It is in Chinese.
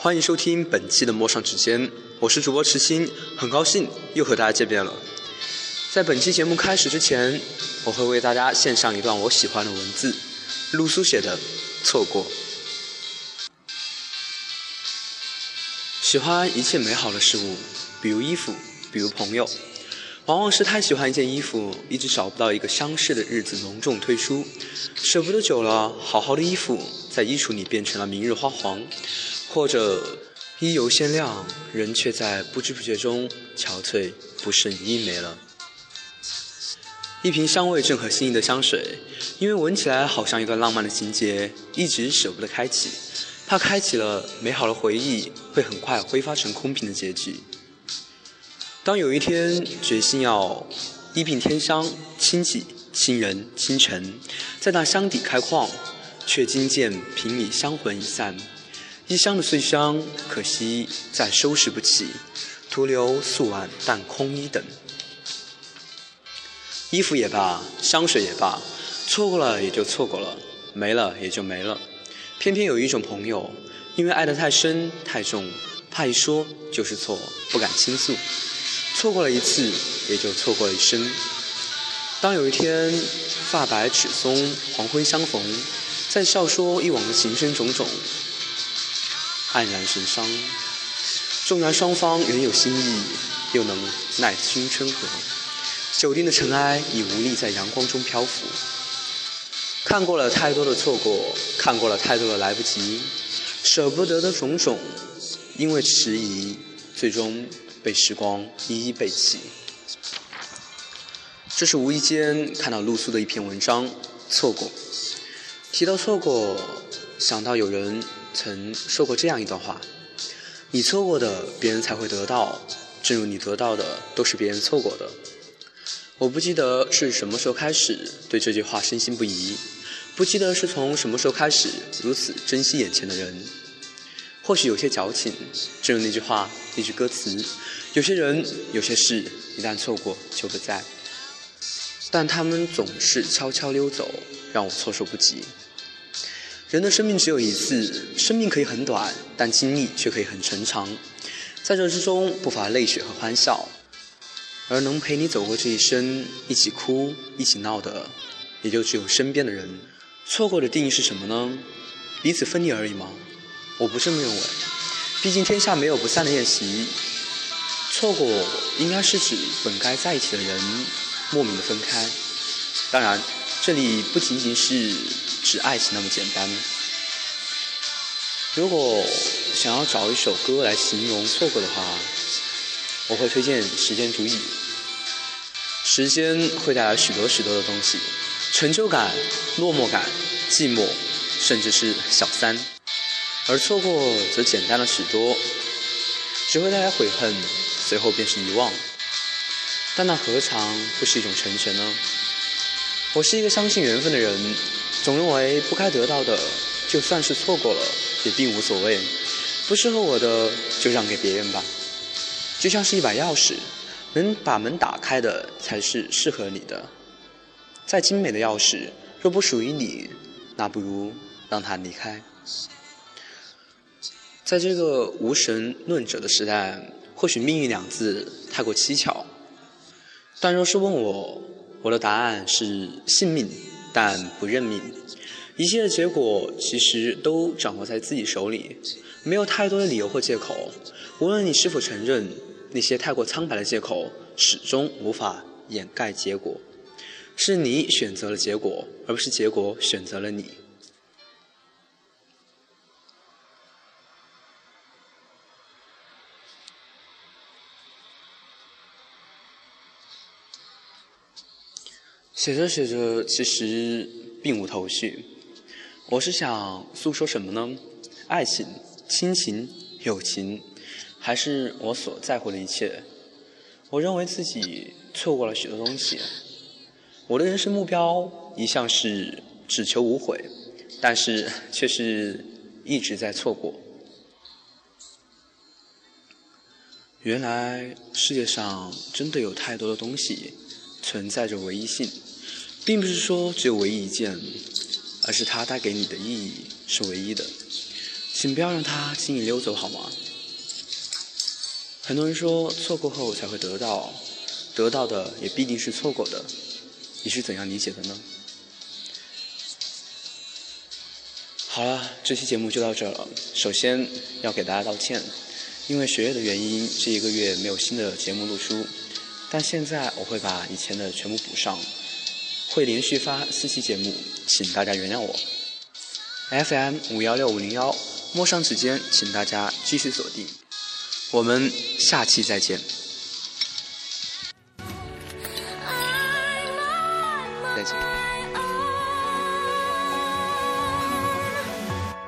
欢迎收听本期的陌上指尖，我是主播池鑫，很高兴又和大家见面了。在本期节目开始之前，我会为大家献上一段我喜欢的文字，陆苏写的《错过》。喜欢一切美好的事物，比如衣服，比如朋友。往往是太喜欢一件衣服，一直找不到一个相识的日子隆重推出，舍不得久了，好好的衣服在衣橱里变成了明日花黄，或者衣犹鲜亮，人却在不知不觉中憔悴，不胜衣没了。一瓶香味正合心意的香水，因为闻起来好像一段浪漫的情节，一直舍不得开启，怕开启了美好的回忆会很快挥发成空瓶的结局。当有一天决心要一品天香，亲戚、亲人、倾城，在那香底开矿，却惊见瓶里香魂已散，一箱的碎香，可惜再收拾不起，徒留素碗淡空衣等。衣服也罢，香水也罢，错过了也就错过了，没了也就没了。偏偏有一种朋友，因为爱得太深太重，怕一说就是错，不敢倾诉。错过了一次，也就错过了一生。当有一天发白齿松，黄昏相逢，再笑说以往的情深种种，黯然神伤。纵然双方原有心意，又能奈青春何？久定的尘埃已无力在阳光中漂浮。看过了太多的错过，看过了太多的来不及，舍不得的种种，因为迟疑，最终。被时光一一背弃。这是无意间看到露苏的一篇文章，错过。提到错过，想到有人曾说过这样一段话：你错过的，别人才会得到；正如你得到的，都是别人错过的。我不记得是什么时候开始对这句话深信不疑，不记得是从什么时候开始如此珍惜眼前的人。或许有些矫情，正如那句话，那句歌词：有些人，有些事，一旦错过就不在。但他们总是悄悄溜走，让我措手不及。人的生命只有一次，生命可以很短，但经历却可以很长长。在这之中，不乏泪水和欢笑，而能陪你走过这一生，一起哭，一起闹的，也就只有身边的人。错过的定义是什么呢？彼此分离而已吗？我不这么认为，毕竟天下没有不散的宴席。错过应该是指本该在一起的人莫名的分开。当然，这里不仅仅是指爱情那么简单。如果想要找一首歌来形容错过的话，我会推荐《时间煮雨》。时间会带来许多许多的东西：成就感、落寞感、寂寞，甚至是小三。而错过则简单了许多，只会带来悔恨，随后便是遗忘。但那何尝不是一种成全呢？我是一个相信缘分的人，总认为不该得到的，就算是错过了，也并无所谓。不适合我的，就让给别人吧。就像是一把钥匙，能把门打开的，才是适合你的。再精美的钥匙，若不属于你，那不如让它离开。在这个无神论者的时代，或许“命运”两字太过蹊跷。但若是问我，我的答案是信命，但不认命。一切的结果其实都掌握在自己手里，没有太多的理由或借口。无论你是否承认，那些太过苍白的借口始终无法掩盖结果。是你选择了结果，而不是结果选择了你。写着写着，其实并无头绪。我是想诉说什么呢？爱情、亲情、友情，还是我所在乎的一切？我认为自己错过了许多东西。我的人生目标一向是只求无悔，但是却是一直在错过。原来世界上真的有太多的东西存在着唯一性。并不是说只有唯一一件，而是它带给你的意义是唯一的。请不要让它轻易溜走，好吗？很多人说错过后才会得到，得到的也必定是错过的，你是怎样理解的呢？好了，这期节目就到这了。首先要给大家道歉，因为学业的原因，这一个月没有新的节目录出。但现在我会把以前的全部补上会连续发四期节目请大家原谅我。Fm 五幺六五零幺摸上指尖请大家继续锁定。我们下期再见。再见。